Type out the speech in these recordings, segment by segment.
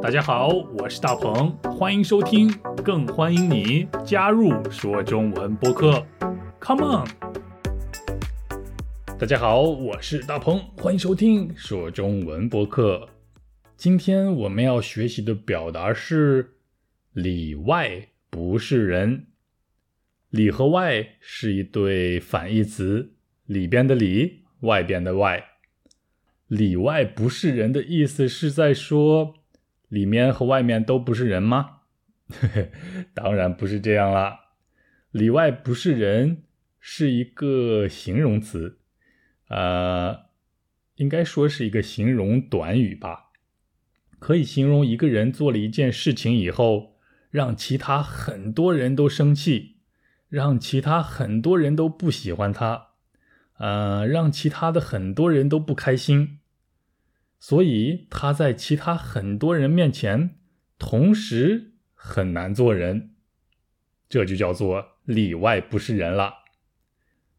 大家好，我是大鹏，欢迎收听，更欢迎你加入说中文播客。Come on！大家好，我是大鹏，欢迎收听说中文播客。今天我们要学习的表达是“里外不是人”。里和外是一对反义词，里边的里，外边的外。里外不是人的意思是在说。里面和外面都不是人吗？当然不是这样啦。里外不是人是一个形容词，呃，应该说是一个形容短语吧，可以形容一个人做了一件事情以后，让其他很多人都生气，让其他很多人都不喜欢他，呃，让其他的很多人都不开心。所以他在其他很多人面前同时很难做人，这就叫做里外不是人了。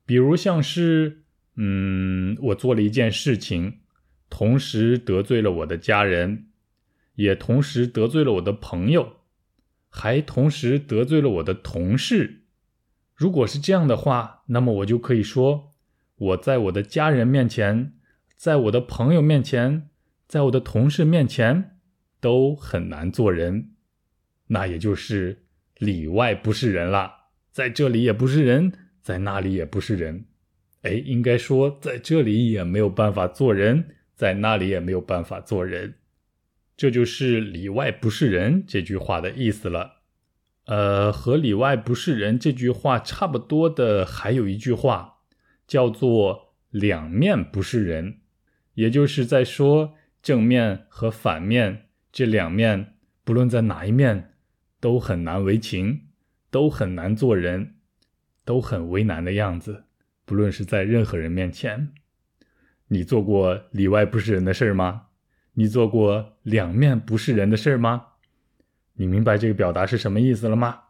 比如像是，嗯，我做了一件事情，同时得罪了我的家人，也同时得罪了我的朋友，还同时得罪了我的同事。如果是这样的话，那么我就可以说，我在我的家人面前，在我的朋友面前。在我的同事面前都很难做人，那也就是里外不是人了。在这里也不是人，在那里也不是人。哎，应该说在这里也没有办法做人，在那里也没有办法做人。这就是“里外不是人”这句话的意思了。呃，和“里外不是人”这句话差不多的还有一句话，叫做“两面不是人”，也就是在说。正面和反面这两面，不论在哪一面，都很难为情，都很难做人，都很为难的样子。不论是在任何人面前，你做过里外不是人的事儿吗？你做过两面不是人的事儿吗？你明白这个表达是什么意思了吗？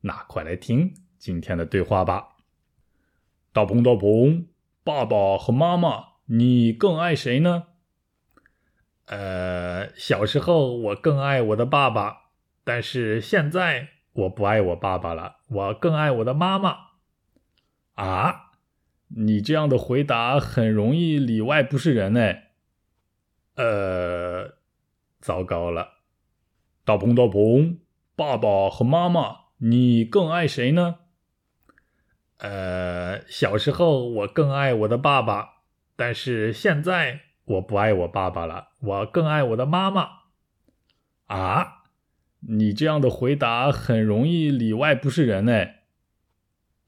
那快来听今天的对话吧。大鹏，大鹏，爸爸和妈妈，你更爱谁呢？呃，小时候我更爱我的爸爸，但是现在我不爱我爸爸了，我更爱我的妈妈。啊，你这样的回答很容易里外不是人哎。呃，糟糕了，大鹏大鹏，爸爸和妈妈，你更爱谁呢？呃，小时候我更爱我的爸爸，但是现在。我不爱我爸爸了，我更爱我的妈妈。啊，你这样的回答很容易里外不是人哎。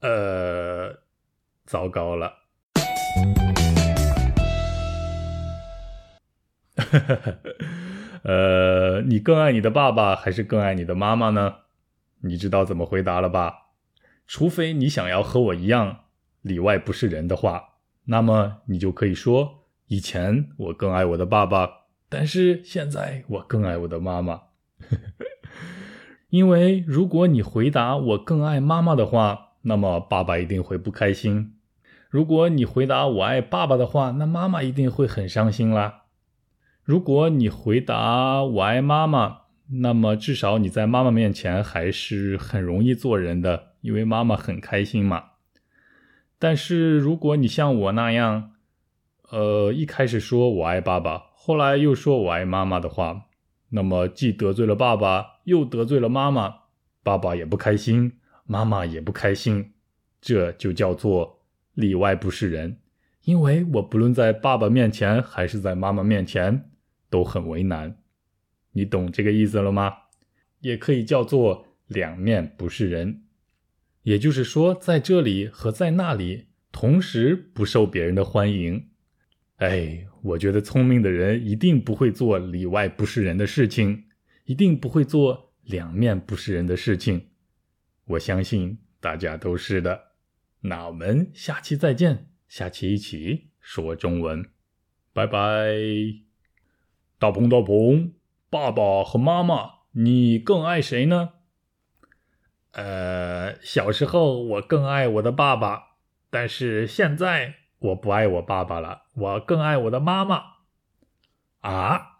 呃，糟糕了。呃，你更爱你的爸爸还是更爱你的妈妈呢？你知道怎么回答了吧？除非你想要和我一样里外不是人的话，那么你就可以说。以前我更爱我的爸爸，但是现在我更爱我的妈妈。因为如果你回答我更爱妈妈的话，那么爸爸一定会不开心；如果你回答我爱爸爸的话，那妈妈一定会很伤心啦。如果你回答我爱妈妈，那么至少你在妈妈面前还是很容易做人的，因为妈妈很开心嘛。但是如果你像我那样，呃，一开始说我爱爸爸，后来又说我爱妈妈的话，那么既得罪了爸爸，又得罪了妈妈，爸爸也不开心，妈妈也不开心，这就叫做里外不是人。因为我不论在爸爸面前还是在妈妈面前都很为难，你懂这个意思了吗？也可以叫做两面不是人，也就是说，在这里和在那里同时不受别人的欢迎。哎，我觉得聪明的人一定不会做里外不是人的事情，一定不会做两面不是人的事情。我相信大家都是的。那我们下期再见，下期一起说中文，拜拜。大鹏大鹏，爸爸和妈妈，你更爱谁呢？呃，小时候我更爱我的爸爸，但是现在。我不爱我爸爸了，我更爱我的妈妈。啊，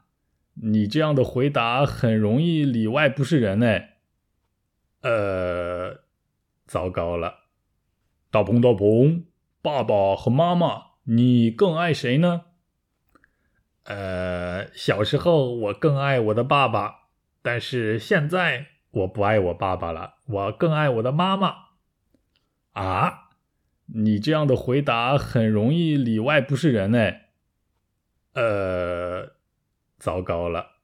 你这样的回答很容易里外不是人哎。呃，糟糕了，大鹏大鹏，爸爸和妈妈，你更爱谁呢？呃，小时候我更爱我的爸爸，但是现在我不爱我爸爸了，我更爱我的妈妈。啊，你这样的回答很容易里外不是人呢。呃，糟糕了。